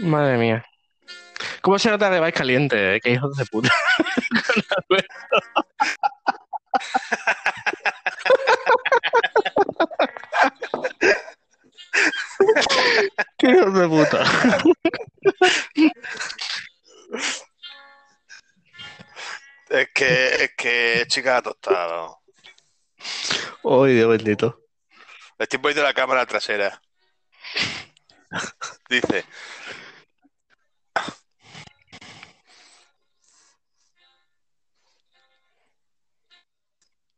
Madre mía. ¿Cómo se nota que vais caliente? eh? Qué hijos de puta. Qué hijos de puta. Es que, es que chica tostado. Ay, Dios bendito. Le estoy poniendo la cámara trasera. Dice,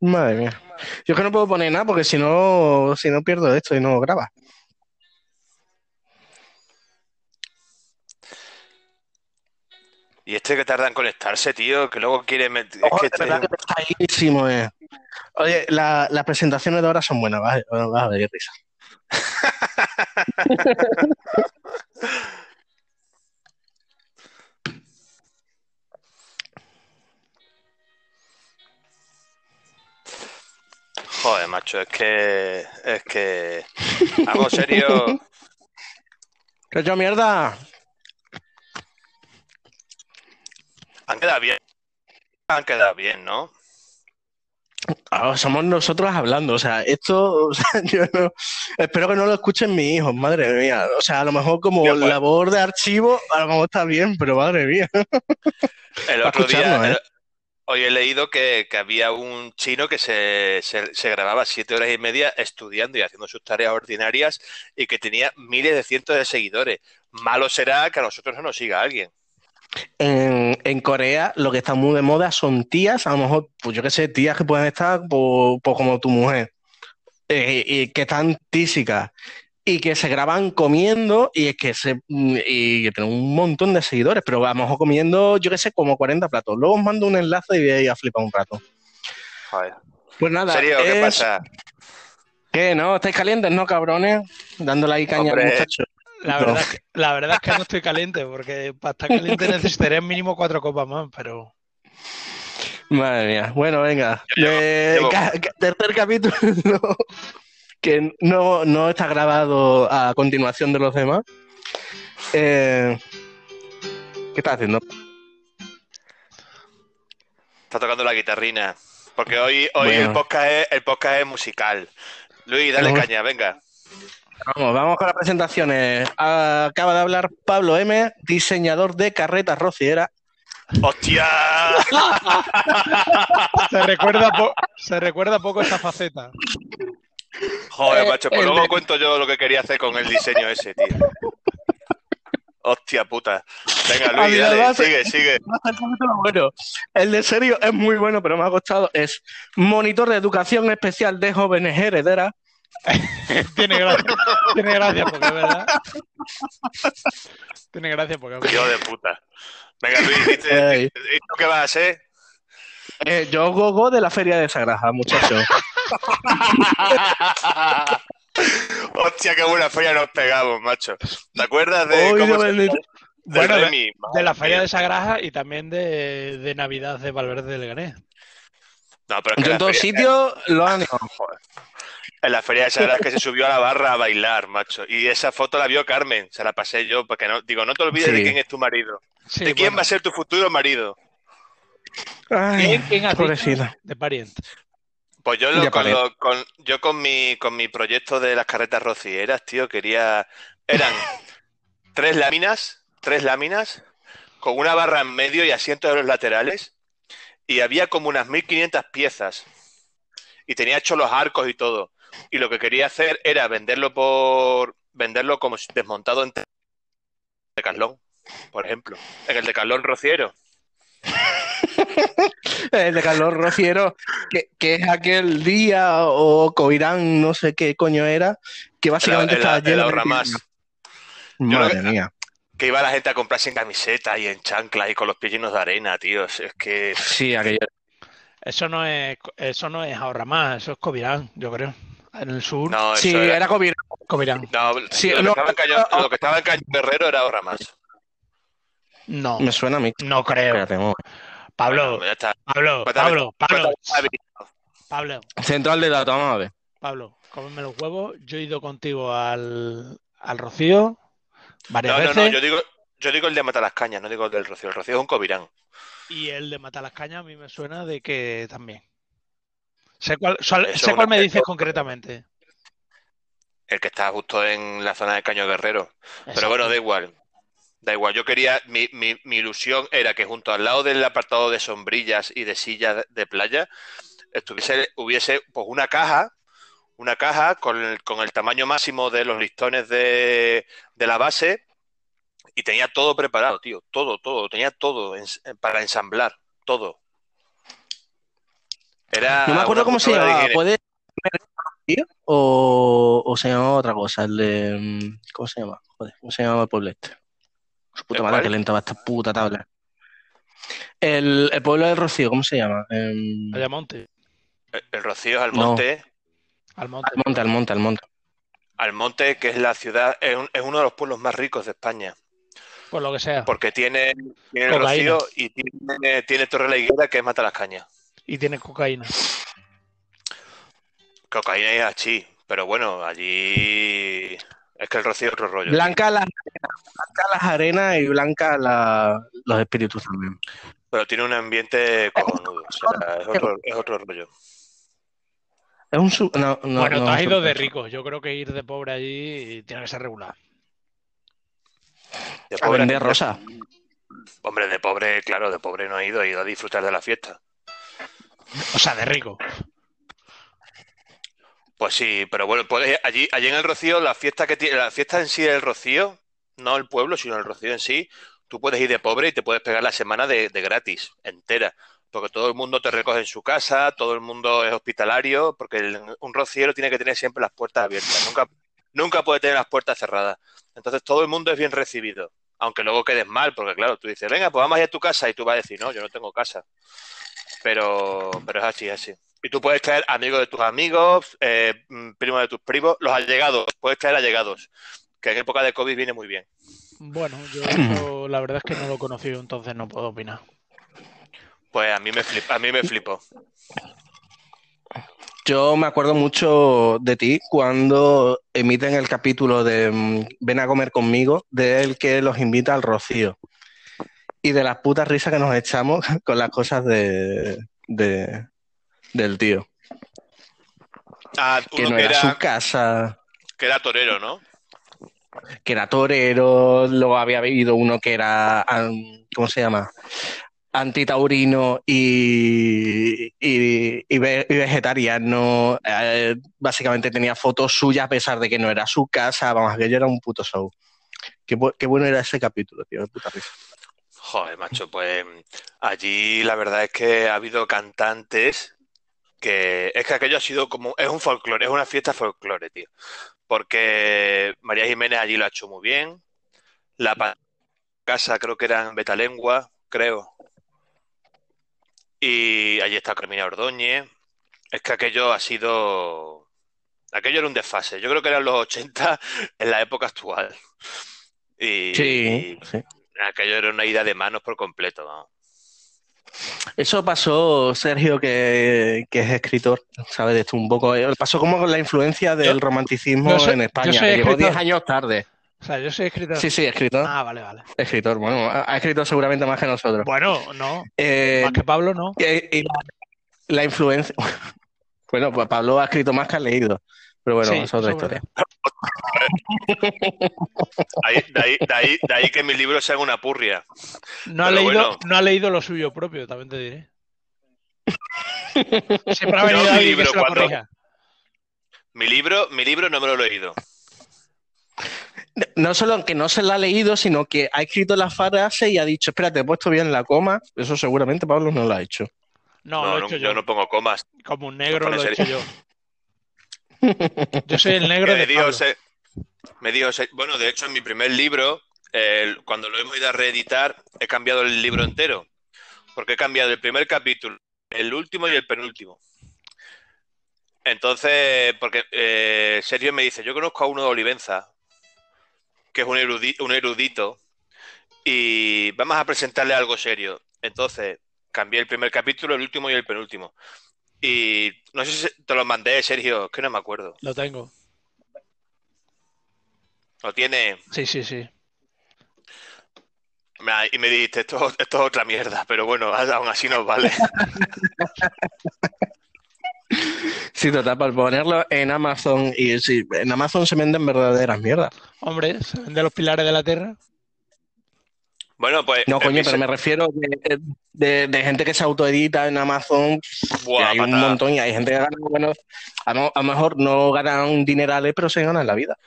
Madre mía. Yo es que no puedo poner nada porque si no, si no pierdo esto y no graba. y este que tarda en conectarse, tío, que luego quiere meter... Es Ojo, que de verdad que está ahísimo, eh. Oye, la- las presentaciones de ahora son buenas, vas, a- vas a ver, qué risa. Joder, macho, es que... Es que... Vamos, serio. ¿Qué yo mierda? Han quedado bien. Han quedado bien, ¿no? Ah, somos nosotros hablando, o sea, esto, o sea, yo no, espero que no lo escuchen mis hijos, madre mía. O sea, a lo mejor como pues- labor de archivo, a lo mejor está bien, pero madre mía. El otro día, ¿eh? Hoy he leído que, que había un chino que se, se- grababa siete horas y media estudiando y haciendo sus tareas ordinarias y que tenía miles de cientos de seguidores. Malo será que a nosotros no nos siga alguien. En, en Corea lo que está muy de moda son tías, a lo mejor, pues yo qué sé, tías que pueden estar pues, pues como tu mujer, eh, y que están tísicas y que se graban comiendo y es que se y que tienen un montón de seguidores, pero a lo mejor comiendo, yo qué sé, como 40 platos. Luego os mando un enlace y veis a flipar un rato. Joder. Pues ¿En nada, serio? ¿Qué es- pasa? ¿Qué? ¿No? ¿Estáis calientes, no, cabrones? Dándole ahí caña al Hombre. muchacho. La No. verdad, es que, la verdad es que no estoy caliente, porque para estar caliente necesitaría mínimo cuatro copas más, pero Madre mía. Bueno, venga. Eh, llevo- ca- ca- tercer capítulo que no, no está grabado a continuación de los demás. Eh, ¿qué estás haciendo? Está tocando la guitarrina. Porque hoy, hoy Bueno. el, podcast es, el podcast es musical. Luis, dale Vamos. caña, venga. Vamos, vamos con las presentaciones. Acaba de hablar Pablo M., diseñador de carretas rociera. ¡Hostia! se recuerda, se recuerda poco esa faceta. Joder, Eh, macho, pues luego cuento yo lo que quería hacer con el diseño ese, tío. Hostia puta. Venga, Luis, dale, además- sigue, sigue. Bueno, el de serio es muy bueno, pero me ha costado. Es monitor de educación especial de jóvenes herederas. Tiene gracia, tiene gracia porque es verdad. Tiene gracia porque es verdad. de puta. Venga, Luis. ¿y tú qué vas a hacer? Eh, yo gogo de la feria de Sagraja, muchachos. Hostia, qué buena feria nos pegamos, macho. ¿Te acuerdas de Hoy cómo de se- del Bueno, de, Remy? de la feria de Sagraja y también de, de Navidad de Valverde de Leganés. No, pero es que Yo la en todos sitios lo han En la feria de Sagradas que se subió a la barra a bailar, macho. Y esa foto la vio Carmen, se la pasé yo, porque no, digo, no te olvides Sí. de quién es tu marido. Sí, ¿De quién bueno. va a ser tu futuro marido? Ay, ¿Quién, quién pobrecita. De pariente. Pues yo, lo- con, lo- con- yo con mi, con mi proyecto de las carretas rocieras, tío, quería... Eran tres láminas, tres láminas, con una barra en medio y asientos de los laterales, y había como unas 1500 piezas, y tenía hecho los arcos y todo. Y lo que quería hacer era venderlo por... venderlo como si- desmontado en Decathlon, por ejemplo. En el Decathlon rociero. El de Carlos Rociero, que, que es aquel día o Coirán, no sé qué coño era, que básicamente El- el- estaba el lleno ahorra de... más. Madre que- mía. Que iba la gente a comprarse en camisetas y en chanclas y con los pies llenos de arena, tío. Es que... Sí, aquello. Eso no es, eso no es ahorra más, eso es Covirán, yo creo. En el sur, No, Sí, era... era Covirán. Covirán. No, Sí, lo, que no, estaba en Caño, no, lo que estaba en Caño Guerrero era ahorra más. No, Me suena a mí. no creo. Espérate. Pablo, Bueno, ya está. Pablo, Cuéntame, Pablo, Pablo, cuéntame, Pablo, Central de datos, vamos a ver. Pablo, cómeme los huevos. Yo he ido contigo al, al Rocío, varias No, no, veces. no, yo digo, yo digo el de Matalascañas, no digo el del Rocío. El Rocío es un Covirán. Y el de Matalascaña a mí me suena de que también. Sé cuál, sé es cuál me dices concretamente. El que está justo en la zona de Caño Guerrero. Pero bueno, da igual. Da igual. Yo quería, mi, mi, mi ilusión era que junto al lado del apartado de sombrillas y de sillas de playa estuviese, hubiese pues una caja, una caja con el, con el tamaño máximo de los listones de, de la base y tenía todo preparado, tío. Todo, todo. Tenía todo para ensamblar. Todo. Era No me acuerdo cómo se llamaba. ¿Puede ser o, o se llamaba otra cosa? El de. mm, ¿Cómo se llama? Joder, ¿cómo se llamaba el pueblo este? Su puta ¿El madre, cuál? que lenta va esta puta tabla. El, el pueblo del Rocío, ¿cómo se llama? Em, Ayamonte. El, el Rocío es No. Almonte. Almonte. Almonte, Almonte, Almonte. Almonte, que es la ciudad, es, un- es uno de los pueblos más ricos de España, Por lo que sea. porque tiene, tiene el. Rocío y tiene, tiene Torre la Higuera, que es Mata las Cañas. Y tiene cocaína. Cocaína y hachís, pero bueno, allí es que el Rocío es otro rollo. Blanca las arenas, blanca las arenas y blanca la- los espíritus también. Pero tiene un ambiente cojonudo, o sea, es otro, es otro rollo. Es un su- no, no, bueno, no, tú has ido de rico. Yo creo que ir de pobre allí tiene que ser regular. De A vender de- rosa. Hombre, de pobre, claro, de pobre no he ido, he ido a disfrutar de la fiesta. O sea, de rico. Pues sí, pero bueno, puedes, allí, allí en el Rocío, la fiesta que tiene, la fiesta en sí del Rocío, no el pueblo, sino el Rocío en sí, tú puedes ir de pobre y te puedes pegar la semana de, de gratis, entera. Porque todo el mundo te recoge en su casa, todo el mundo es hospitalario, porque un rociero tiene que tener siempre las puertas abiertas, nunca, nunca puede tener las puertas cerradas. Entonces todo el mundo es bien recibido, aunque luego quedes mal, porque claro, tú dices, venga, pues vamos a ir a tu casa y tú vas a decir, no, yo no tengo casa. Pero, pero es así, es así. Y tú puedes traer amigos de tus amigos, eh, mm, primos de tus primos, los allegados, puedes traer allegados, que en época de COVID viene muy bien. Bueno, yo eso, la verdad es que no lo he conocido, entonces no puedo opinar. Pues a mí me flipa, a mí me flipó. Yo me acuerdo mucho de ti cuando emiten el capítulo de mm, Ven a comer conmigo, del que los invita al Rocío. Y de las putas risas que nos echamos con las cosas de, de- del tío. Ah, Que uno no que era era, su casa, que era torero, ¿no? que era torero, luego había habido uno que era, ¿cómo se llama? Antitaurino y, y, y ve- y vegetariano. Eh, básicamente tenía fotos suyas a pesar de que no era su casa. Vamos, aquello era un puto show. Qué, bu- qué bueno era ese capítulo, tío. de puta risa. Joder, macho, pues allí la verdad es que ha habido cantantes que es que aquello ha sido como, es un folclore, es una fiesta folclore, tío. Porque María Jiménez allí lo ha hecho muy bien. La casa creo que era en Betalengua, creo. Y allí está Carmina Ordóñez. Es que aquello ha sido, aquello era un desfase. Yo creo que eran los 80 en la época actual. Y, Sí, sí. Aquello era una ida de manos por completo, vamos. Eso pasó, Sergio, que, que es escritor, ¿sabes? De esto un poco. eh, Pasó como con la influencia del Yo- romanticismo soy- en España, que llegó escritor. 10 años tarde. O sea, yo soy escritor. Sí, sí, escritor. Ah, vale, vale. Escritor, bueno, ha ha escrito seguramente más que nosotros. Bueno, no. Eh, Más que Pablo, no. y- y la, la influencia. Bueno, pues Pablo ha escrito más que ha leído. Pero bueno, Sí, es otra historia. Ahí- de, ahí, de, ahí, de ahí que mis libros sean una purria. No ha, leído, bueno. no ha leído lo suyo propio, también te diré. Siempre ha venido mi alguien que libro cuando-. Mi libro, mi libro no me lo he leído. No solo que no se la ha leído, sino que ha escrito la frase y ha dicho, espérate, he puesto bien la coma. Eso seguramente Pablo no lo ha hecho. No, No, lo he no, hecho yo yo. no pongo comas. Como un negro lo he hecho yo. Yo soy el negro de me dijo, Pablo. se- me dijo, se- bueno, de hecho en mi primer libro, cuando lo hemos ido a reeditar, he cambiado el libro entero. Porque he cambiado el primer capítulo, el último y el penúltimo. Entonces, porque eh, Sergio me dice, yo conozco a uno de Olivenza, que es un erudito, un erudito, y vamos a presentarle algo serio. Entonces, cambié el primer capítulo, el último y el penúltimo. Y no sé si te lo mandé, Sergio, es que no me acuerdo. Lo tengo. Lo tiene. Sí, sí, sí. Y me dijiste, esto, esto es otra mierda, pero bueno, aún así nos vale. Sí, total, para ponerlo en Amazon y sí, en Amazon se venden verdaderas mierdas. Hombre, se venden los pilares de la tierra. Bueno, pues. No, en coño, pero me refiero de, de- de gente que se autoedita en Amazon, Buah, hay un montón y hay gente que gana, bueno, a lo, a lo mejor no ganan dinerales, pero se ganan la vida.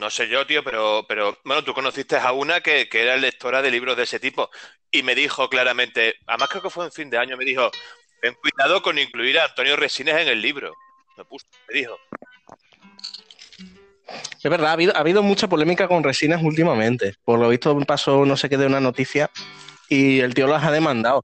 No sé yo, tío, pero, pero bueno, tú conociste a una que, que era lectora de libros de ese tipo y me dijo claramente, además creo que fue en fin de año, me dijo, ten cuidado con incluir a Antonio Resines en el libro. Me puso, me dijo. Es verdad, ha habido, ha habido mucha polémica con resinas últimamente. Por lo visto pasó no sé qué de una noticia y el tío las ha demandado.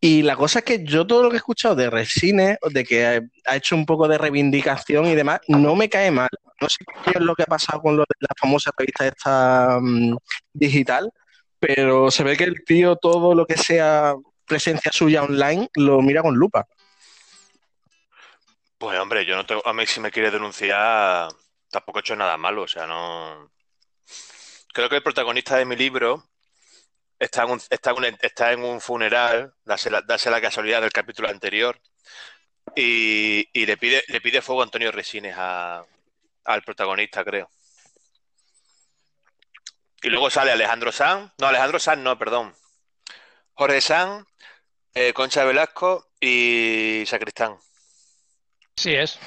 Y la cosa es que yo todo lo que he escuchado de Resines, de que ha- ha hecho un poco de reivindicación y demás, no me cae mal. No sé qué es lo que ha pasado con lo de la famosa revista esta mm, digital, pero se ve que el tío todo lo que sea presencia suya online lo mira con lupa. Pues hombre, yo no tengo, a mí si me quiere denunciar, tampoco he hecho nada malo, o sea, no. Creo que el protagonista de mi libro está en un, está en un, está en un funeral, dase la, la casualidad del capítulo anterior, y, y le pide, le pide fuego a Antonio Resines a- al protagonista, creo. Y luego sale Alejandro Sanz, no, Alejandro Sanz no, perdón. Jorge Sanz, eh, Concha Velasco y Sacristán. Sí es.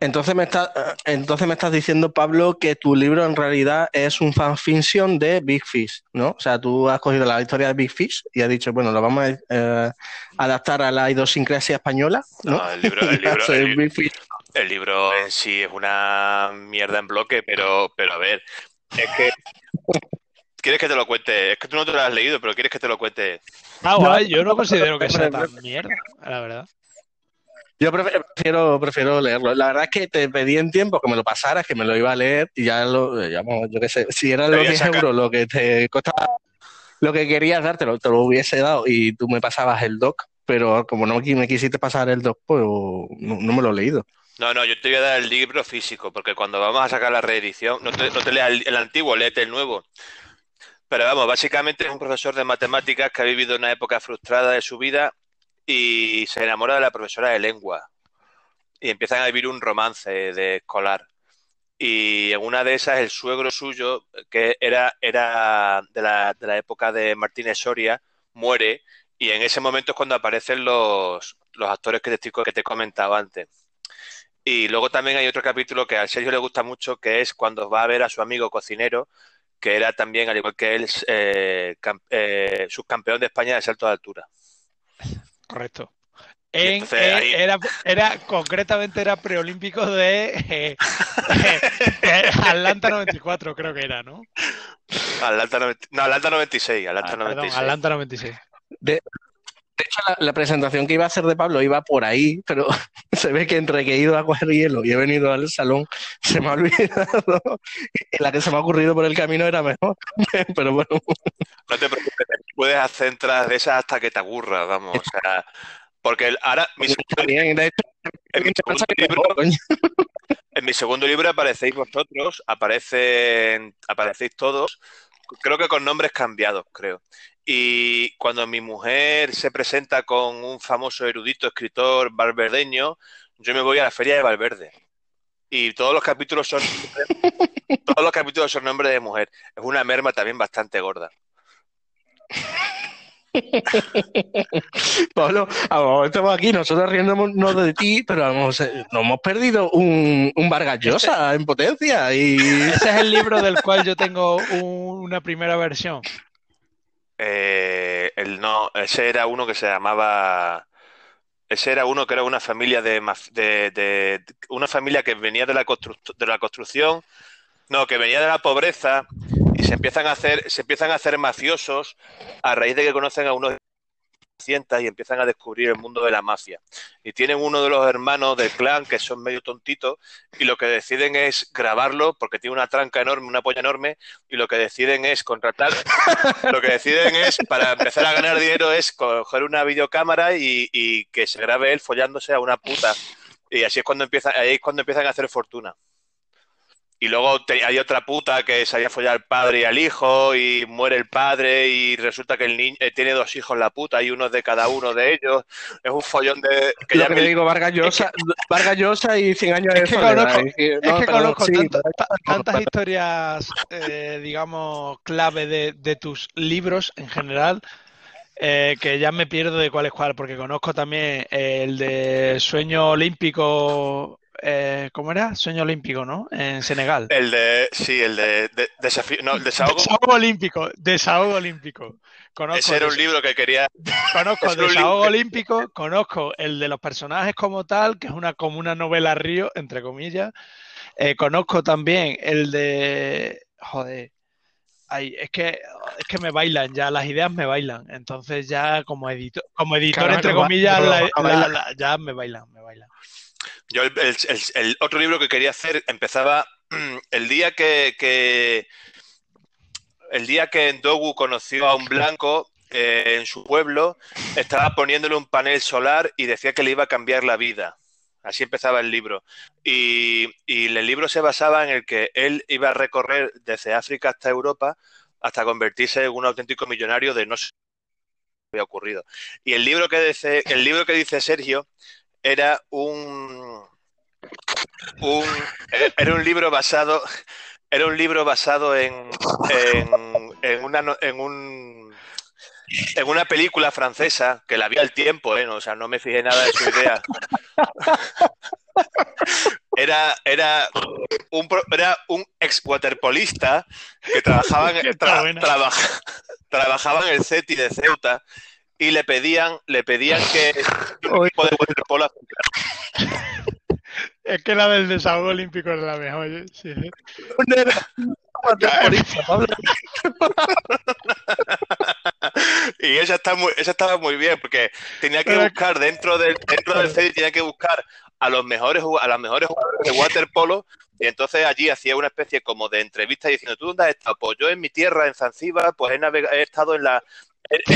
Entonces me, está, eh, entonces me estás diciendo, Pablo, que tu libro en realidad es un fanfiction de Big Fish, ¿no? O sea, tú has cogido la historia de Big Fish y has dicho, bueno, lo vamos a eh, adaptar a la idiosincrasia española, ¿no? No, el libro, el libro, el- Big Fish. El libro en sí es una mierda en bloque, pero, pero a ver, es que... ¿Quieres que te lo cuente? Es que tú no te lo has leído, pero quieres que te lo cuente. Ah, guay, yo no considero que sea tan mierda, la verdad. Yo prefiero, prefiero leerlo. La verdad es que te pedí en tiempo que me lo pasaras, que me lo iba a leer y ya lo, ya, yo qué sé, si eran los voy a 10 sacar- euros lo que te costaba, lo que querías dártelo, te lo hubiese dado y tú me pasabas el doc, pero como no me quisiste pasar el doc, pues no, no me lo he leído. No, no, yo te voy a dar el libro físico, porque cuando vamos a sacar la reedición, no te, no te leas el, el antiguo, léete el nuevo. Pero vamos, básicamente es un profesor de matemáticas que ha vivido una época frustrada de su vida y se enamora de la profesora de lengua. Y empiezan a vivir un romance de escolar. Y en una de esas, el suegro suyo, que era, era de la, de la época de Martínez Soria, muere. Y en ese momento es cuando aparecen los, los actores que te, que te he comentado antes. Y luego también hay otro capítulo que a Sergio le gusta mucho, que es cuando va a ver a su amigo cocinero, que era también, al igual que él, eh, eh, subcampeón de España de salto de altura. Correcto. En- entonces ahí- era, era, concretamente era preolímpico de, eh, de Atlanta 94, creo que era, ¿no? Atlanta 90 no, Atlanta 96, Atlanta Ah, perdón, 96. Atlanta 96. De hecho, la, la presentación que iba a hacer de Pablo iba por ahí, pero se ve que entre que he ido a coger hielo y he venido al salón, se me ha olvidado. Y la que se me ha ocurrido por el camino era mejor. Pero bueno, No te preocupes, puedes hacer entradas de esas hasta que te aburras, vamos. O sea, porque ahora mi segundo, bien. De hecho, en mi segundo libro, en mi segundo libro aparecéis vosotros, aparecen, aparecéis todos, creo que con nombres cambiados, creo. Y cuando mi mujer se presenta con un famoso erudito escritor valverdeño, yo me voy a la feria de Valverde. Y todos los capítulos son todos los capítulos son nombres de mujer. Es una merma también bastante gorda. Pablo, a lo mejor estamos aquí nosotros riéndonos de ti, pero vamos, eh, nos hemos perdido un, un Vargas Llosa en potencia. Y Ese es el libro del cual yo tengo un- una primera versión. Eh, el no, ese era uno que se llamaba. Ese era uno que era una familia de, una familia que venía de la constru- de la construcción, no, que venía de la pobreza y se empiezan a hacer, se empiezan a hacer mafiosos a raíz de que conocen a unos y empiezan a descubrir el mundo de la mafia. Y tienen uno de los hermanos del clan que son medio tontitos y lo que deciden es grabarlo porque tiene una tranca enorme, una polla enorme y lo que deciden es contratar lo que deciden es, para empezar a ganar dinero, es coger una videocámara y, y que se grabe él follándose a una puta. Y así es cuando empieza, ahí es cuando empiezan a hacer fortuna. Y luego te- hay otra puta que se había follado al padre y al hijo y muere el padre y resulta que el niño eh, tiene dos hijos la puta y uno es de cada uno de ellos. Es un follón de... Que Lo ya que me- te digo, Vargas Llosa, Vargas Llosa y 100 años de Es que soledad. conozco- Es que, Es no, que conozco sí, tanto- tantas historias, eh, digamos, clave de, de tus libros en general, eh, que ya me pierdo de cuál es cuál, porque conozco también eh, el de Sueño Olímpico, eh, ¿cómo era? Sueño Olímpico, ¿no? En Senegal. El de... Sí, el de... de- desafío... No, el desahogo. Desahogo Olímpico, Desahogo Olímpico. Conozco, Ese era un libro que quería... conozco un Desahogo Olímpico, conozco el de los personajes como tal, que es una como una novela río, entre comillas. Eh, conozco también el de. Joder. Ay, es que es que me bailan ya, las ideas me bailan. Entonces ya como editor, como editor, Claro, entre comillas, la- la- la- ya me bailan, me bailan. Yo el, otro libro que quería hacer empezaba el día que, que- el día que Ndogu conoció a un blanco eh, en su pueblo, estaba poniéndole un panel solar y decía que le iba a cambiar la vida. Así empezaba el libro. Y, y el libro se basaba en el que él iba a recorrer desde África hasta Europa hasta convertirse en un auténtico millonario de no sé había ocurrido. Y el libro que dice, el libro que dice Sergio era un, un eh, era un libro basado era un libro basado en, en, en una en un en una película francesa que la vi al tiempo, ¿eh? No, o sea, no me fijé nada de su idea. Era, era, un, era un ex waterpolista que trabajaba en, tra- trabaja- trabajaba en el CETI de Ceuta y le pedían, le pedían que un equipo de waterpolo Es que la del desahogo olímpico es la mejor. ¿eh? Sí. Y esa, está muy, esa estaba muy bien, porque tenía que buscar dentro del, dentro del CEDI, tenía que buscar a los mejores a las mejores jugadores de waterpolo, y entonces allí hacía una especie como de entrevista diciendo, ¿tú dónde has estado? Pues yo en mi tierra, en Zanzíbar, pues he, he estado en la,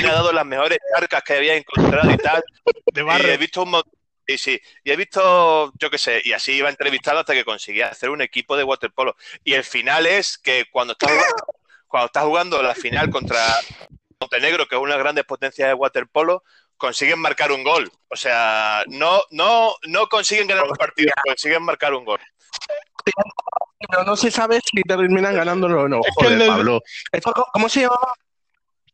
nadado en las mejores charcas que había encontrado y tal, De y barro. he visto un montón. Y sí, y he visto, yo qué sé, y así iba entrevistando hasta que conseguía hacer un equipo de waterpolo. Y el final es que cuando estás jugando, cuando estás jugando la final contra Montenegro, que es una de las grandes potencias de waterpolo, consiguen marcar un gol. O sea, no, no, no consiguen ganar un partido, consiguen marcar un gol. Pero no se sabe si terminan ganándolo o no. Es que Joder, Pablo. ¿Cómo se llamaba?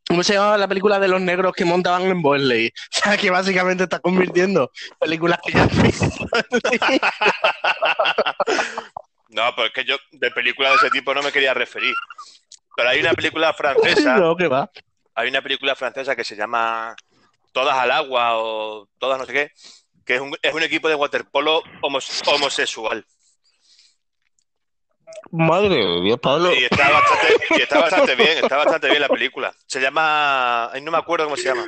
¿Cómo se llamaba la película de los negros que montaban en Bosley? O sea, que básicamente está convirtiendo películas que ya han visto. No, pero es que yo de películas de ese tipo no me quería referir. Pero hay una película francesa, No, que va. hay una película francesa que se llama Todas al agua o Todas no sé qué, que es un, es un equipo de waterpolo homos- homosexual. Madre de Dios, Pablo. Y está bastante, y está bastante bien, está bastante bien la película. Se llama, ay, no me acuerdo cómo se llama.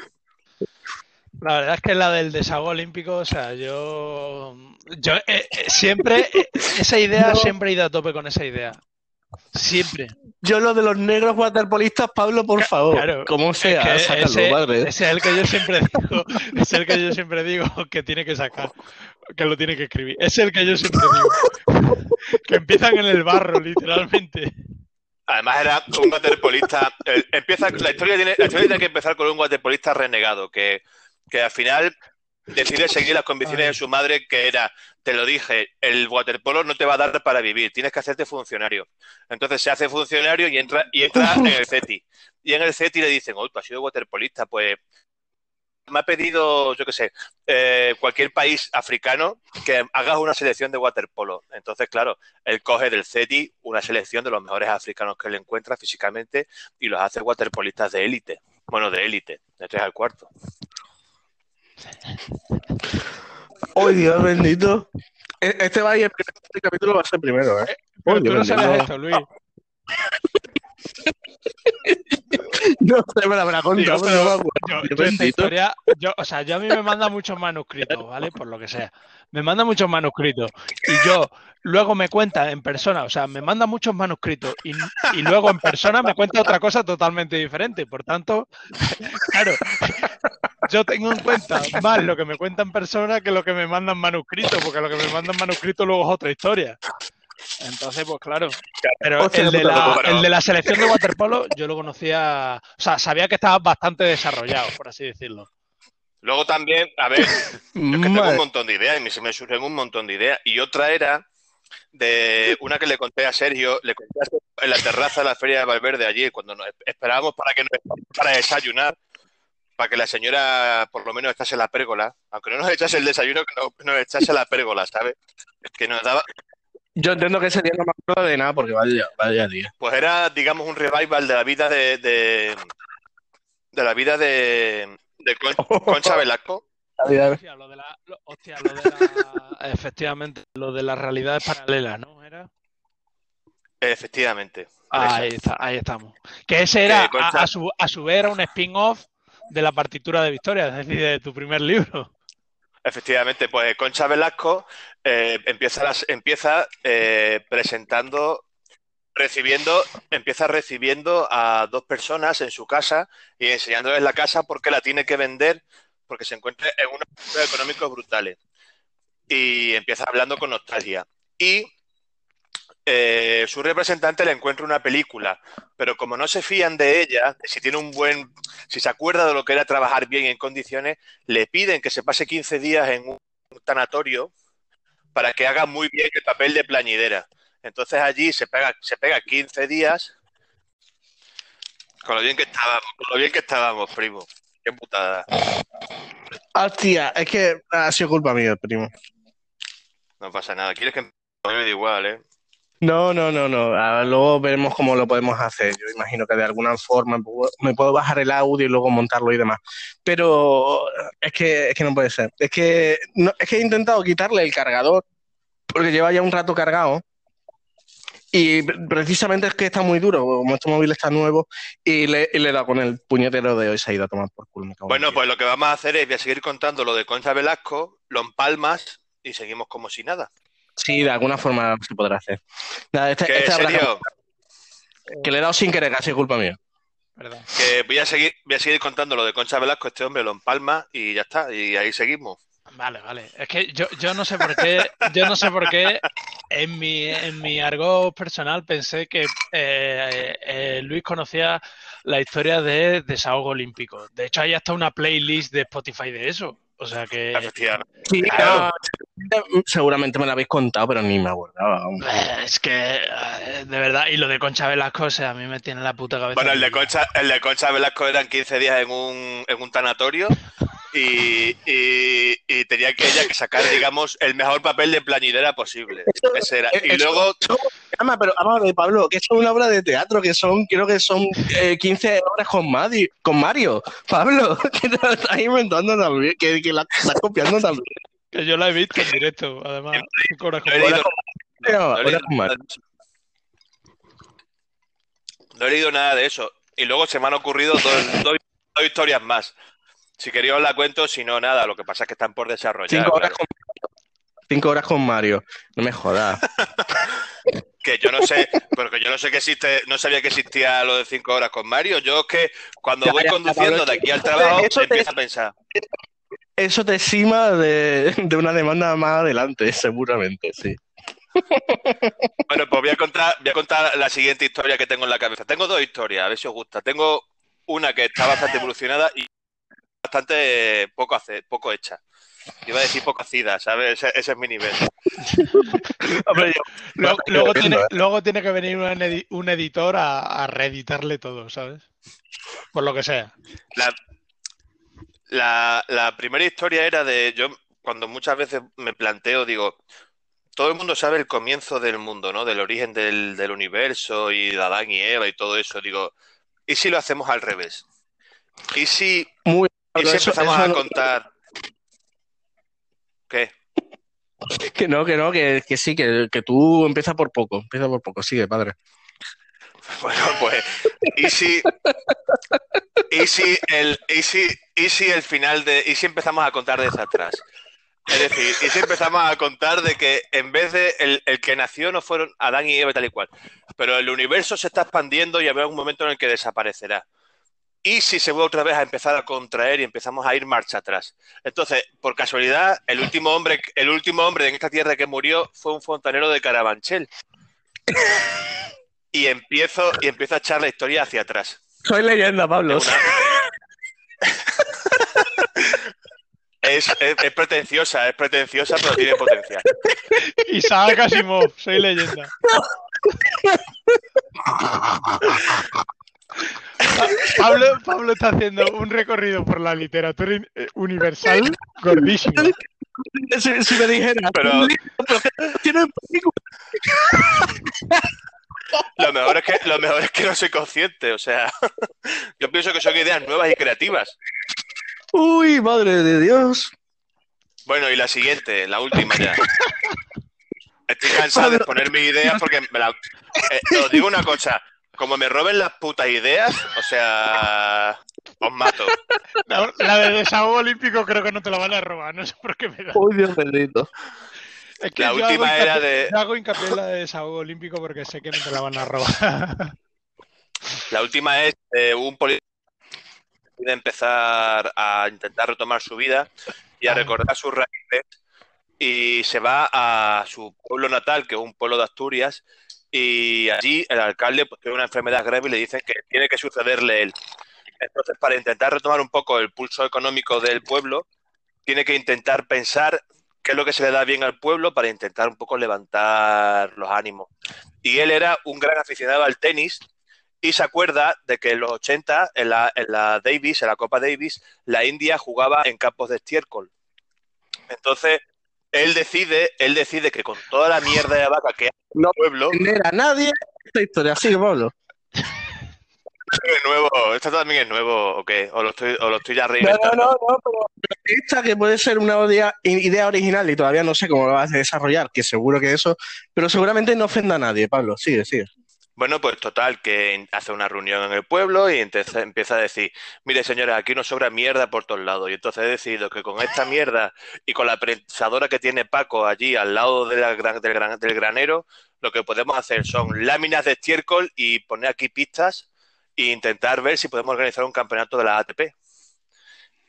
La verdad es que la del desahogo olímpico, o sea, yo, yo eh, eh, siempre, eh, esa idea, No. siempre he ido a tope con esa idea. Siempre. Yo lo de los negros waterpolistas, Pablo, por favor. claro. Como sea, Es que sácalo, ese, madre. ese es el que yo siempre digo, es el que yo siempre digo que tiene que sacar, que lo tiene que escribir. Es el que yo siempre digo. Que empiezan en el barro, literalmente. Además era un waterpolista. eh, empieza, la historia tiene, la historia tiene que empezar con un waterpolista renegado que, que al final decide seguir las convicciones de su madre, que era, te lo dije, el waterpolo no te va a dar para vivir, tienes que hacerte funcionario. Entonces se hace funcionario y entra, y entra en el CETI. Y en el CETI le dicen, oh, tú has sido waterpolista, pues me ha pedido, yo qué sé, eh, cualquier país africano que hagas una selección de waterpolo. Entonces, claro, él coge del CETI una selección de los mejores africanos que él encuentra físicamente y los hace waterpolistas de élite. Bueno, de élite, de 3 al cuarto. ¡Oh, Dios bendito! E- Este va a ir, el primer- este capítulo va a ser primero, ¿eh? Pero Oh, tú no sabes bendito. esto, Luis. No sé, me lo habrá contado, pero yo, Dios yo esta bendito. historia, yo, o sea, yo a mí me manda muchos manuscritos, ¿vale? Por lo que sea. Me manda muchos manuscritos. Y yo luego me cuenta en persona, o sea, me manda muchos manuscritos y, y luego en persona me cuenta otra cosa totalmente diferente. Por tanto, claro, yo tengo en cuenta más lo que me cuenta en persona que lo que me mandan manuscritos, porque lo que me mandan manuscritos luego es otra historia. Entonces, pues claro. Pero Hostia, el de, la, pero- el de la selección de waterpolo yo lo conocía, o sea, sabía que estaba bastante desarrollado, por así decirlo. Luego también, a ver, yo es que tengo un montón de ideas y me- se me surgen un montón de ideas. Y otra era de una que le conté a Sergio, le conté a Sergio en la terraza de la Feria de Valverde allí, cuando nos esperábamos para que nos para desayunar, para que la señora por lo menos echase la pérgola, aunque no nos echase el desayuno, que no- nos echase la pérgola, ¿sabes? Que nos daba, Yo entiendo que ese día no me acuerdo de nada porque vaya, vaya día. pues era, digamos, un revival de la vida de, de, de la vida de, de Con- Concha Velasco. Hostia, lo de la, lo- hostia, lo de la- efectivamente, lo de las realidades paralelas, ¿no? Era. Efectivamente. Ahí, está, ahí estamos. Que ese era, Eh, Concha- a, a su, a su vez, era un spin-off de la partitura de Victoria, es decir, de tu primer libro. Efectivamente, pues Concha Velasco eh, empieza, las- empieza eh, presentando, recibiendo, empieza recibiendo a dos personas en su casa y enseñándoles la casa porque la tiene que vender porque se encuentra en unos económicos brutales. Y empieza hablando con nostalgia. Y eh, su representante le encuentra una película, pero como no se fían de ella, si tiene un buen, si se acuerda de lo que era trabajar bien en condiciones, le piden que se pase 15 días en un tanatorio para que haga muy bien el papel de plañidera. Entonces allí se pega, se pega 15 días con lo bien que estábamos, con lo bien que estábamos, primo. Qué putada. Hostia, es que ha sido culpa mía, primo. No pasa nada. ¿Quieres que me da igual, eh? No, no, no, no. Luego veremos cómo lo podemos hacer. Yo imagino que de alguna forma me puedo bajar el audio y luego montarlo y demás. Pero es que, es que no puede ser. Es que, no, es que he intentado quitarle el cargador porque lleva ya un rato cargado. Y precisamente es que está muy duro, como este móvil está nuevo, y le, y le he dado con el puñetero de hoy se ha ido a tomar por culo. Bueno, pues lo que vamos a hacer es voy a seguir contando lo de Concha Velasco, lo empalmas y seguimos como si nada. Sí, de alguna forma se podrá hacer. Nada, este, Que este que le he dado sin querer, casi culpa mía. que voy a seguir, voy a seguir contando lo de Concha Velasco, este hombre lo empalma y ya está, y ahí seguimos. Vale, vale. Es que yo, yo no sé por qué, yo no sé por qué en mi, en mi argot personal pensé que eh, eh, Luis conocía la historia de Desahogo Olímpico. De hecho, hay hasta una playlist de Spotify de eso. O sea que. Sí, Claro. no, seguramente me lo habéis contado, pero ni me acordaba. eh, es que eh, de verdad, y lo de Concha Velasco, o sea, a mí me tiene la puta cabeza. Bueno, el de. Concha, el de Concha Velasco eran 15 días en un, en un tanatorio y, y- y tenía que ella que sacar, digamos, el mejor papel de plañidera posible. Ese era. Y Eso- luego, Ama, pero vamos a ver, Pablo, que esto es una obra de teatro, que son, creo que son eh, 15 horas con, Madi- con Mario. Pablo, que te lo estás inventando también, que, que la estás copiando también. Que yo la he visto en directo, además. horas con- Horas con Mario. No he leído nada de eso. Y luego se me han ocurrido dos, dos- dos historias más. Si quería os la cuento, si no, nada. Lo que pasa es que están por desarrollar. Cinco horas claro. con Cinco horas con Mario. No me jodas. Que yo no sé, porque yo no sé que existe, no sabía que existía lo de cinco horas con Mario. Yo es que cuando Ya, voy ya, conduciendo de aquí al trabajo, te- empiezo a pensar. Eso te cima de, de una demanda más adelante, seguramente, sí. Bueno, pues voy a contar, voy a contar la siguiente historia que tengo en la cabeza. Tengo dos historias, a ver si os gusta. Tengo una que está bastante evolucionada y bastante poco hace, poco hecha. Iba a decir poco hacida, ¿sabes? Ese, ese es mi nivel. Hombre, yo- Luego, tiene, ¿eh? luego tiene que venir un, edi- un editor a, a reeditarle todo, ¿sabes? Por lo que sea. La, la, la primera historia era de yo, cuando muchas veces me planteo, digo, todo el mundo sabe el comienzo del mundo, ¿no? Del origen del, del universo y de Adán y Eva y todo eso. Digo, ¿y si lo hacemos al revés? ¿Y si, muy y si eso- empezamos eso a no- contar? ¿Qué? Que no, que no, que, que sí, que, que tú empieza por poco, empieza por poco, sigue, padre. Bueno, pues, ¿y si, y si el, y si, y si el final de, y si empezamos a contar desde atrás? Es decir, y si empezamos a contar de que en vez de el, el que nació no fueron Adán y Eva tal y cual, pero el universo se está expandiendo y habrá un momento en el que desaparecerá. Y si se vuelve otra vez a empezar a contraer y empezamos a ir marcha atrás. Entonces, por casualidad, el último hombre, el último hombre en esta tierra que murió fue un fontanero de Carabanchel. Y empiezo, y empiezo a echar la historia hacia atrás. Soy leyenda, Pablo. Es, es, es, pretenciosa, es pretenciosa, pero tiene potencial. Isaac Asimov, soy leyenda. Pablo, Pablo está haciendo un recorrido por la literatura universal gordísimo. Si, si me dijera, Pero- tiene película. Lo mejor, es que, lo mejor es que no soy consciente, o sea, yo pienso que son ideas nuevas y creativas. Uy, madre de Dios. Bueno, y la siguiente, la última ya. Estoy cansado de poner mis ideas porque me la... eh, os digo una cosa, como me roben las putas ideas, o sea, os mato. La, la de desahogo olímpico creo que no te la van a robar, no sé por qué me da. Uy, Dios bendito. Es que La última era de- yo hago hincapié en la de desahogo olímpico porque sé que no te la van a robar. La última es eh, un político que decide empezar a intentar retomar su vida y a recordar sus raíces y se va a su pueblo natal, que es un pueblo de Asturias, y allí el alcalde pues, tiene una enfermedad grave y le dicen que tiene que sucederle él. Entonces, para intentar retomar un poco el pulso económico del pueblo, tiene que intentar pensar qué es lo que se le da bien al pueblo para intentar un poco levantar los ánimos. Y él era un gran aficionado al tenis y se acuerda de que en los 80, en la, en la Davis, en la Copa Davis, la India jugaba en campos de estiércol. Entonces, él decide, él decide que con toda la mierda de vaca que hay en No. el pueblo, No era nadie esta historia. Sigue, Pablo. es nuevo, esto también es nuevo, ¿o qué? O lo estoy, o lo estoy ya No, no, reinventando. no, no, pero pero esta que puede ser una idea, idea original y todavía no sé cómo lo vas a desarrollar, que seguro que eso, pero seguramente no ofenda a nadie, Pablo. Sigue, sigue. Bueno, pues total, que hace una reunión en el pueblo y entonces empieza a decir, mire señora, aquí nos sobra mierda por todos lados. Y entonces he decidido que con esta mierda y con la prensadora que tiene Paco allí al lado del, gran- del granero, lo que podemos hacer son láminas de estiércol y poner aquí pistas e intentar ver si podemos organizar un campeonato de la ATP.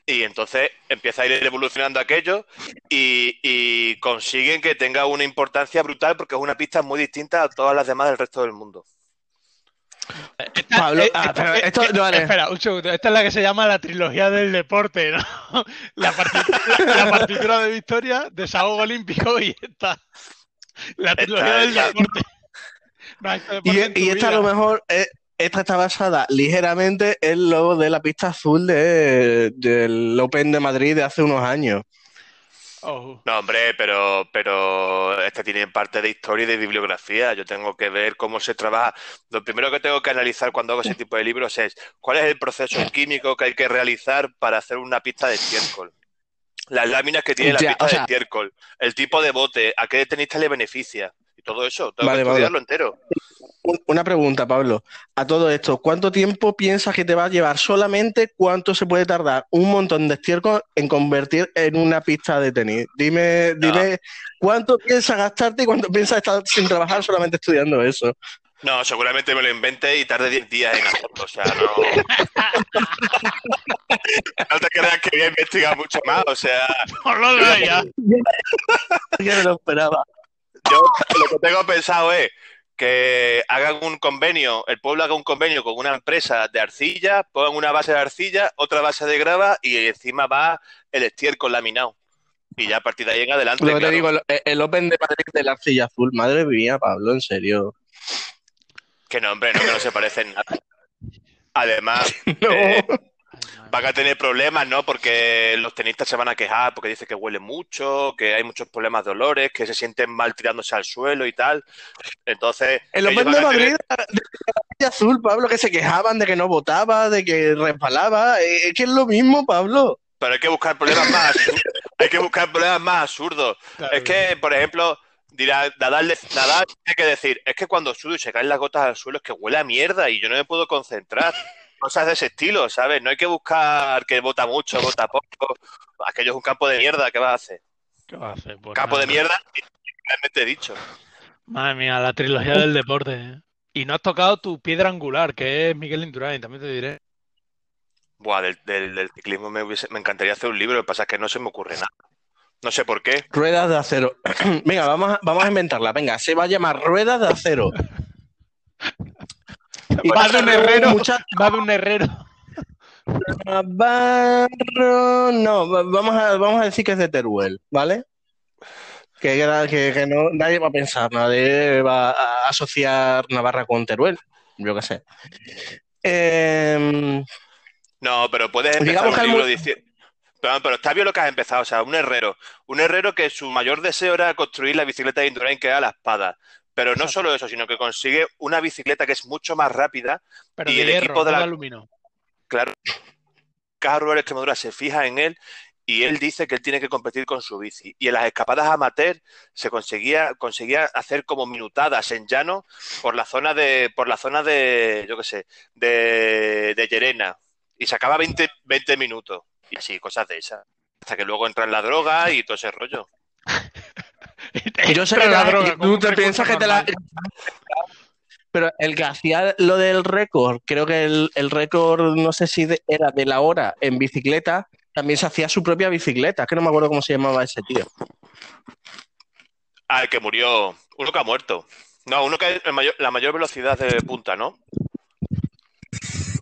Y entonces empieza a ir evolucionando aquello y consiguen que tenga una importancia brutal porque es una pista muy distinta a todas las demás del resto del mundo. Pablo, Eh, ah, pero eh, esto eh, no vale. Espera, un segundo. Esta es la que se llama la trilogía del deporte, ¿no? La, partitura, la partitura de Victoria, desahogo olímpico y esta. La trilogía del deporte. No tu Y, y esta a lo mejor, eh, esta está basada ligeramente en lo de la pista azul de, del Open de Madrid de hace unos años. Oh. No, hombre, pero, pero este tiene parte de historia y de bibliografía. Yo tengo que ver cómo se trabaja. Lo primero que tengo que analizar cuando hago ese tipo de libros es cuál es el proceso químico que hay que realizar para hacer una pista de estiércol. Las láminas que tiene la Ya, pista o de sea- estiércol, el tipo de bote, a qué tenista le beneficia todo eso. Tengo Vale, que vale. estudiarlo entero. Un- Una pregunta, Pablo. A todo esto, ¿cuánto tiempo piensas que te va a llevar solamente? ¿Cuánto se puede tardar un montón de estiércol en convertir en una pista de tenis? Dime, dime, ¿cuánto piensas gastarte y cuánto piensas estar sin trabajar solamente estudiando eso? No, seguramente me lo inventé y tarde 10 días en hacerlo. O sea, no. No te creas que voy a investigar mucho más. O sea, No lo leía. Ya me lo esperaba. Yo lo que tengo pensado es que hagan un convenio, el pueblo haga un convenio con una empresa de arcilla, pongan una base de arcilla, otra base de grava y encima va el estiércol laminado. Y ya a partir de ahí en adelante, Lo que te digo, el, el Open de Madrid de la arcilla azul, madre mía, Pablo, en serio. Que no, hombre, no, que no se parecen nada. Además, No. eh, van a tener problemas, ¿no? Porque los tenistas se van a quejar porque dice que huele mucho, que hay muchos problemas de olores, que se sienten mal tirándose al suelo y tal. Entonces, El ellos Open van de Madrid de azul, Pablo, que se quejaban de que no votaba, de que resbalaba. Eh, Es que es lo mismo, Pablo. Pero hay que buscar problemas más absurdos. Hay que buscar problemas más absurdos. Claro. Es que, por ejemplo, dirá, Nadal, Nadal tiene que decir, es que cuando sudo y se caen las gotas al suelo es que huele a mierda y yo no me puedo concentrar. Cosas de ese estilo, ¿sabes? No hay que buscar que vota mucho, vota poco. Aquello es un campo de mierda, ¿qué vas a hacer? ¿Qué va a hacer? Pues Campo nada. de mierda, realmente dicho. Madre mía, la trilogía del deporte. ¿eh? Y no has tocado tu piedra angular, que es Miguel Indurain, también te diré. Buah, del, del- del ciclismo me, hubiese- me encantaría hacer un libro, lo que pasa es que no se me ocurre nada. No sé por qué. Ruedas de acero. Venga, vamos a, vamos a inventarla. Venga, se va a llamar Ruedas de acero. Y Va de un herrero. Va de un herrero. Navarro. No, va- vamos a, vamos a decir que es de Teruel, ¿vale? Que, que, que no, nadie va a pensar, nadie va a asociar Navarra con Teruel. Yo qué sé. Em, No, pero puedes empezar Digamos que un libro diciendo... Pero, pero está bien lo que has empezado, o sea, un herrero. Un herrero que su mayor deseo era construir la bicicleta de Indurain que era la espada. Pero no Exacto. solo eso, sino que consigue una bicicleta que es mucho más rápida. Pero Y de el hierro, equipo de la- aluminio. Claro, Caja Rural Extremadura se fija en él y él dice que él tiene que competir con su bici. Y en las escapadas amateur se conseguía, conseguía hacer como minutadas en llano por la zona de, por la zona de, yo qué sé, de, de Llerena. Y sacaba 20, 20 minutos. Y así, cosas de esas. Hasta que luego entra en la droga y todo ese rollo. Yo sé que la droga, tú te piensas que te la. Pero el que hacía lo del récord, creo que el, el récord, no sé si de- era de la hora en bicicleta, también se hacía su propia bicicleta. Es que no me acuerdo cómo se llamaba ese tío. Ah, el que murió. Uno que ha muerto. No, uno que es mayor- la mayor velocidad de punta, ¿no?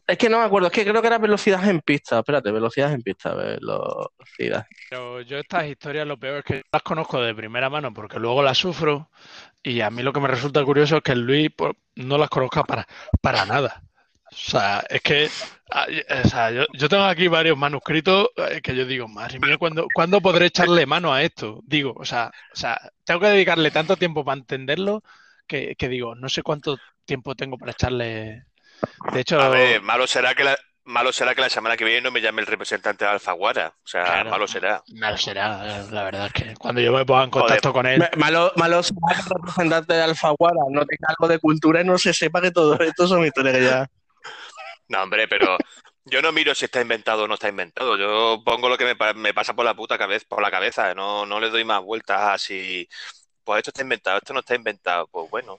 Es que no me acuerdo, es que creo que era velocidad en pista. Espérate, velocidad en pista, velocidad. Pero yo estas historias lo peor es que las conozco de primera mano porque luego las sufro y a mí lo que me resulta curioso es que Luis pues, no las conozca para, para nada. O sea, es que o sea, yo, tengo aquí varios manuscritos eh, que yo digo, madre mía, ¿cuándo, ¿cuándo podré echarle mano a esto? Digo, o sea, o sea, tengo que dedicarle tanto tiempo para entenderlo que digo, no sé cuánto tiempo tengo para echarle. De hecho, A ver, malo será que la, malo será que la semana que viene no me llame el representante de Alfaguara. O sea, Claro. malo será. malo será, la verdad es que cuando yo me ponga en contacto con él. Malo, malo será que el representante de Alfaguara no tenga algo de cultura y no se sepa que todo esto son historias ya. No, hombre, pero yo no miro si está inventado o no está inventado. Yo pongo lo que me, pa- me pasa por la puta cabeza, por la cabeza. No, no le doy más vueltas a si, pues esto está inventado, esto no está inventado. Pues bueno.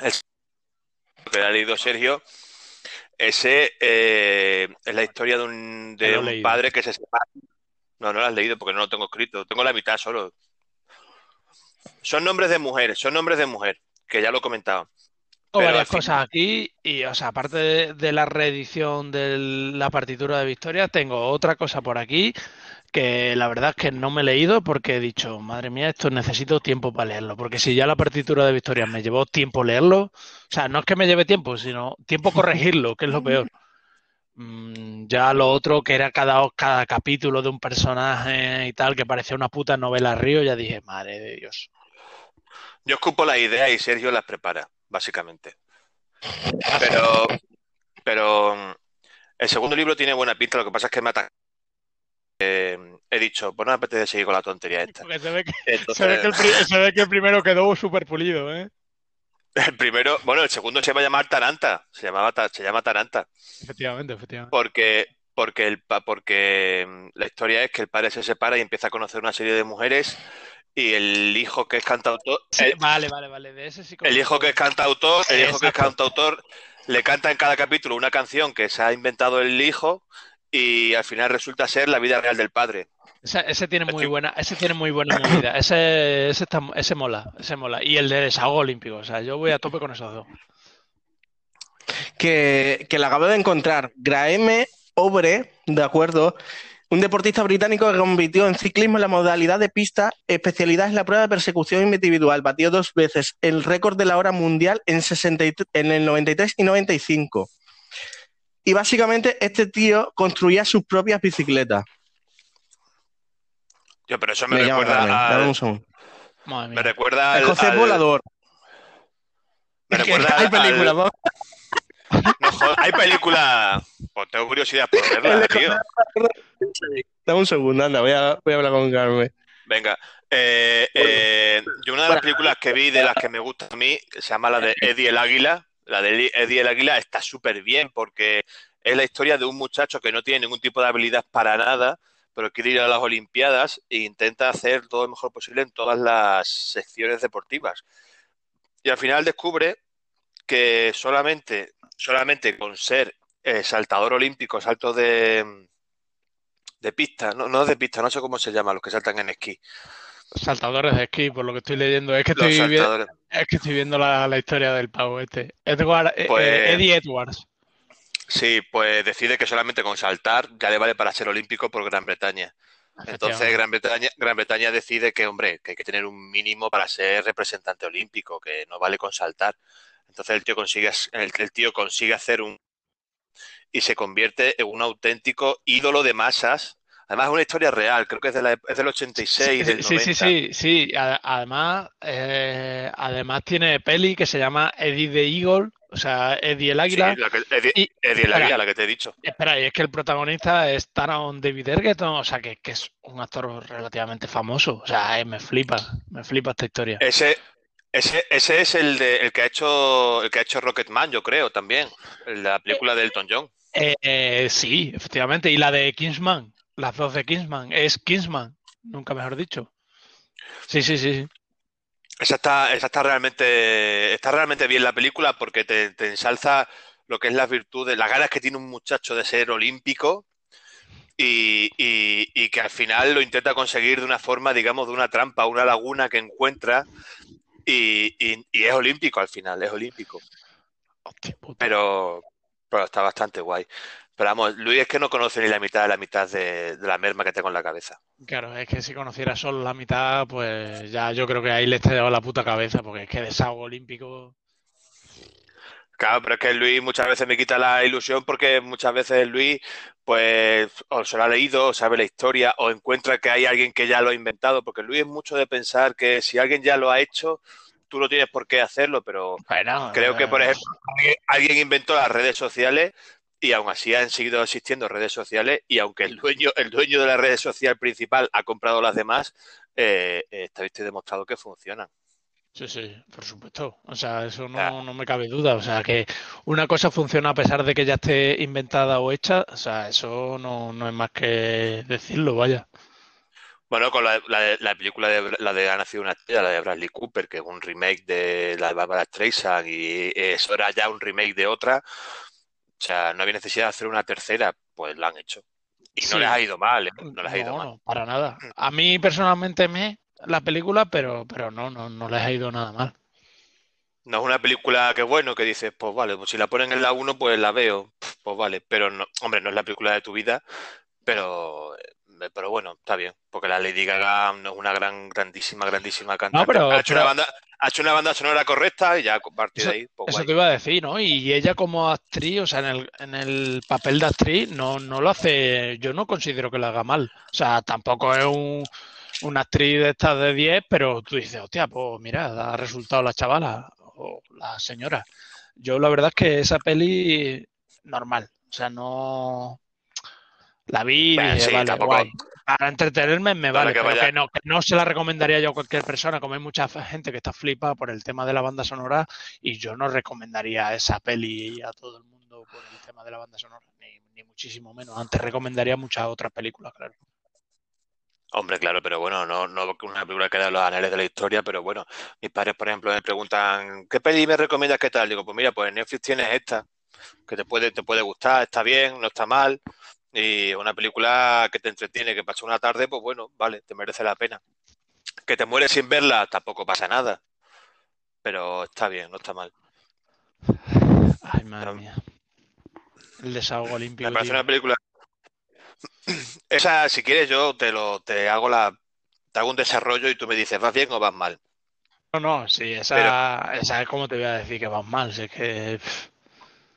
El que ha leído Sergio, ese eh, es la historia de un, de un leído. padre que se separa. No, no lo has leído porque no lo tengo escrito. Tengo la mitad solo. Son nombres de mujeres, son nombres de mujer, que ya lo he comentado. Pero varias fin- cosas aquí y, o sea, aparte de, de la reedición de la partitura de Victoria, tengo otra cosa por aquí que la verdad es que no me he leído porque he dicho, madre mía, esto necesito tiempo para leerlo, porque si ya la partitura de Victoria me llevó tiempo leerlo, o sea, no es que me lleve tiempo, sino tiempo corregirlo, que es lo peor. Mm, ya lo otro, que era cada, cada capítulo de un personaje y tal, que parecía una puta novela río, ya dije, madre de Dios. Yo escupo las ideas y Sergio las prepara, básicamente. Pero, pero mm, el segundo libro tiene buena pinta, lo que pasa es que me ata- eh, he dicho, pues no me apetece seguir con la tontería esta. Se ve que, Entonces, se ve que el, pri- se ve que el primero quedó súper pulido, ¿eh? el primero, bueno, el segundo se va a llamar Taranta, se llamaba se llama Taranta, Efectivamente, efectivamente. porque, porque el porque mm, la historia es que el padre se separa y empieza a conocer una serie de mujeres y el hijo que es cantautor, Sí, el, vale, vale, vale. De ese sí el hijo que es cantautor, el hijo que es cantautor le canta en cada capítulo una canción que se ha inventado el hijo y al final resulta ser la vida real del padre. Ese, ese tiene muy buena, ese tiene muy buena movida. Ese, ese, está, ese mola, ese mola. Y el de desahogo olímpico. O sea, yo voy a tope con esos dos. que, que la acabo de encontrar. Graeme Obre, de acuerdo, un deportista británico que compitió en ciclismo en la modalidad de pista, especialidad en la prueba de persecución individual. Batió dos veces el récord de la hora mundial en, 63 en el 93 y 95. Y básicamente este tío construía sus propias bicicletas. Yo, pero eso me, Me recuerda al-. Madre me mía. recuerda El al- José al- Volador. me recuerda hay al- película, no, joder, hay película. Pues tengo curiosidad por verla, tío. Dame un segundo, anda, voy a, voy a hablar con Carmen. Venga. Eh, eh, yo una de las películas que vi de las que me gusta a mí, se llama la de Eddie el Águila. La de Eddie el Águila está súper bien porque es la historia de un muchacho que no tiene ningún tipo de habilidad para nada, pero quiere ir a las Olimpiadas e intenta hacer todo lo mejor posible en todas las secciones deportivas. Y al final descubre que solamente, solamente con ser eh, saltador olímpico, salto de, de pista, no, no de pista, no sé cómo se llama, los que saltan en esquí. Saltadores de esquí, por lo que estoy leyendo. Es que estoy, es que estoy viendo la, historia del pavo este. Edward, eh, pues Eddie Edwards. Sí, pues decide que solamente con saltar ya le vale para ser olímpico por Gran Bretaña. Entonces Gran Bretaña, Gran Bretaña decide que, hombre, que hay que tener un mínimo para ser representante olímpico, que no vale con saltar. Entonces el tío consigue, el, tío consigue hacer un y se convierte en un auténtico ídolo de masas. Además es una historia real, creo que es, de la, es del 86, sí, Sí, sí, sí, sí. Además, eh, además tiene peli que se llama Eddie the Eagle, o sea, Eddie el Águila. Eddie, el Águila, la que te he dicho. Espera, y es que el protagonista es Taron David Ergeton, o sea, que, que, es un actor relativamente famoso. O sea, eh, me flipa, me flipa esta historia. Ese, ese, ese es el, de, el que ha hecho el que ha hecho Rocketman, yo creo, también. La película de Elton John. Eh, eh, sí, efectivamente. Y la de Kingsman, las dos de Kingsman. Es Kingsman, nunca mejor dicho. Sí, sí, sí. Esa está, esa está realmente, está realmente bien la película porque te, te ensalza lo que es las virtudes, las ganas que tiene un muchacho de ser olímpico y, y, que al final lo intenta conseguir de una forma, digamos, de una trampa, una laguna que encuentra y, y es olímpico al final, es olímpico. pero, pero está bastante guay. Pero vamos, Luis es que no conoce ni la mitad de la mitad de, la merma que tengo en la cabeza. Claro, es que si conociera solo la mitad, pues ya yo creo que ahí le está llevando la puta cabeza, porque es que desahogo olímpico. Claro, pero es que Luis muchas veces me quita la ilusión porque muchas veces Luis, pues, o se lo ha leído, o sabe la historia, o encuentra que hay alguien que ya lo ha inventado, porque Luis es mucho de pensar que si alguien ya lo ha hecho, tú no tienes por qué hacerlo, pero creo que, por eh, ejemplo, alguien inventó las redes sociales y aún así han seguido existiendo redes sociales y aunque el dueño, el dueño de la red social principal ha comprado las demás, eh, está demostrado que funcionan. Sí, sí, por supuesto. O sea, eso no, no, me cabe duda. O sea, que una cosa funciona a pesar de que ya esté inventada o hecha, o sea, eso no, no es más que decirlo, vaya. Bueno, con la, la, película de la de Ha nacido una estrella, la de Bradley Cooper, que es un remake de la de Barbara Streisand y eso era ya un remake de otra, o sea, no había necesidad de hacer una tercera, pues la han hecho. Y no les ha ido mal, ¿eh? no les ha ido mal. para nada. A mí personalmente me la película, pero, pero no, no, no les ha ido nada mal. No es una película que bueno, que dices, pues vale, pues si la ponen en la 1, pues la veo, pues vale, pero no, hombre, no es la película de tu vida, pero pero bueno, está bien, porque la Lady Gaga no es una gran, grandísima, grandísima cantante. ha, hecho una banda, ha hecho una banda sonora correcta y ya a partir de ahí. Pues eso te iba a decir, ¿no? Y ella como actriz, o sea, en el, en el papel de actriz, no, no lo hace, yo no considero que lo haga mal. O sea, tampoco es un, una actriz de estas de 10, pero tú dices, hostia, pues mira, da resultado la chavala o la señora. Yo la verdad es que esa peli normal, o sea, no la vi y vale, Para entretenerme me vale, pero que no, que no se la recomendaría yo a cualquier persona, como hay mucha gente que está flipa por el tema de la banda sonora y yo no recomendaría esa peli a todo el mundo por el tema de la banda sonora, ni, muchísimo menos. Antes recomendaría muchas otras películas, claro. Hombre, claro, pero bueno, no, no una película que da los anales de la historia, pero bueno, mis padres, por ejemplo, me preguntan, ¿qué peli me recomiendas? ¿Qué tal? Digo, pues mira, pues en Netflix tienes esta, que te puede, te puede gustar, está bien, no está mal, y una película que te entretiene, que pasa una tarde, pues bueno, vale, te merece la pena. Que te mueres sin verla, tampoco pasa nada. Pero está bien, no está mal. Ay, madre mía. El desahogo olímpico. Me parece una película. Esa, si quieres, yo te lo, te hago la, te hago un desarrollo y tú me dices, ¿vas bien o vas mal? No, no, sí, esa, esa es como te voy a decir que vas mal, si es que.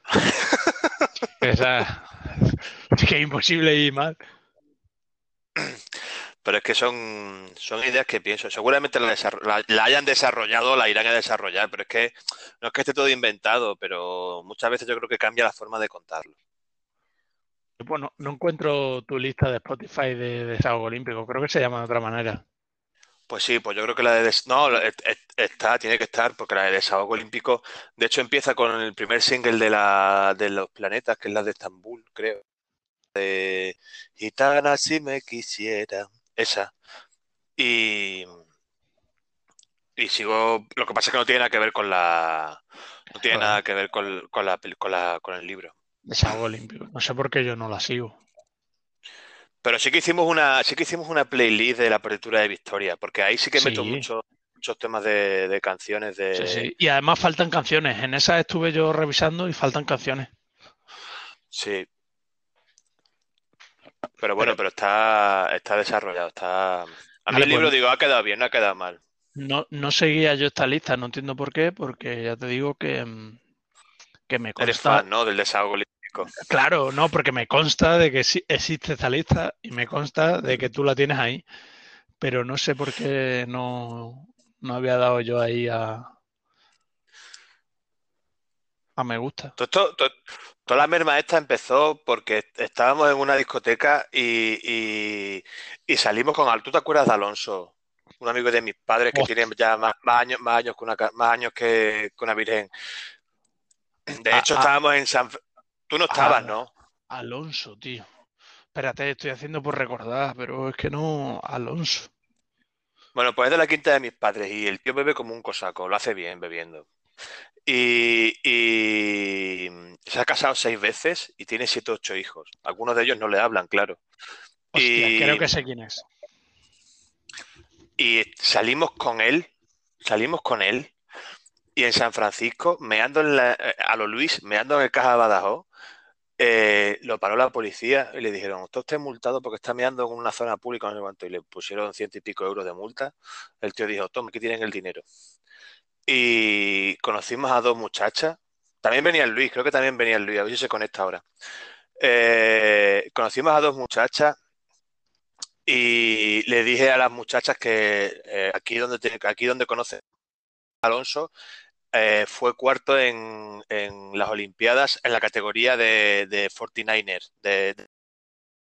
esa, es que es imposible ir mal. Pero es que son, son ideas que pienso. Seguramente la, la, hayan desarrollado, la irán a desarrollar, pero es que no es que esté todo inventado, pero muchas veces yo creo que cambia la forma de contarlo. Bueno, no encuentro tu lista de Spotify de desahogo olímpico, creo que se llama de otra manera. Pues sí, pues yo creo que la de no está, tiene que estar, porque la de desahogo olímpico, de hecho empieza con el primer single de la de los planetas, que es la de Estambul, creo de Gitana si me quisiera, esa. Y, y sigo, lo que pasa es que no tiene nada que ver con la, no tiene nada que ver con, con, la, con, la, con el libro. Desahogo olímpico. No sé por qué yo no la sigo. Pero sí que hicimos una, sí que hicimos una playlist de la apertura de Victoria, porque ahí sí que meto Sí. muchos muchos temas de, de canciones de. Sí, sí. Y además faltan canciones. En esa estuve yo revisando y faltan canciones. Sí. Pero bueno, pero está, está desarrollado, está. A mí el libro, pues- digo, ha quedado bien, no ha quedado mal. No, no seguía yo esta lista, no entiendo por qué, porque ya te digo que, mm, que me Eres consta. fan, ¿no? Del desahogo. Claro, no, porque me consta de que sí existe esta lista y me consta de que tú la tienes ahí, pero no sé por qué no, no había dado yo ahí a, a me gusta. Todo toda la merma esta empezó porque estábamos en una discoteca y, y- y salimos con Al- ¿Tú te acuerdas de Alonso? Un amigo de mis padres que Hostia. tiene ya más, más años, más años que una, más años que, que una virgen. De Ah, hecho, ah. estábamos en San... Tú no estabas, Ah. ¿no? Alonso, tío. Espérate, estoy haciendo por recordar, pero es que no, Alonso. Bueno, pues es de la quinta de mis padres y el tío bebe como un cosaco, lo hace bien bebiendo. Y, y se ha casado seis veces y tiene siete o ocho hijos. Algunos de ellos no le hablan, claro. Hostia, Y- creo que sé quién es. Y salimos con él, salimos con él, y en San Francisco, meando en la- a lo Luis, meando en el caja de Badajoz, eh, lo paró la policía y le dijeron, usted está multado porque está meando en una zona pública, no sé cuánto, y le pusieron ciento y pico euros de multa. El tío dijo, toma, aquí tienen el dinero. Y conocimos a dos muchachas, también venía Luis, creo que también venía Luis, a ver si se conecta ahora. Eh, conocimos a dos muchachas y le dije a las muchachas que eh, aquí donde te- aquí donde conoce Alonso eh, fue cuarto en, en las Olimpiadas en la categoría de, de 49ers, de, de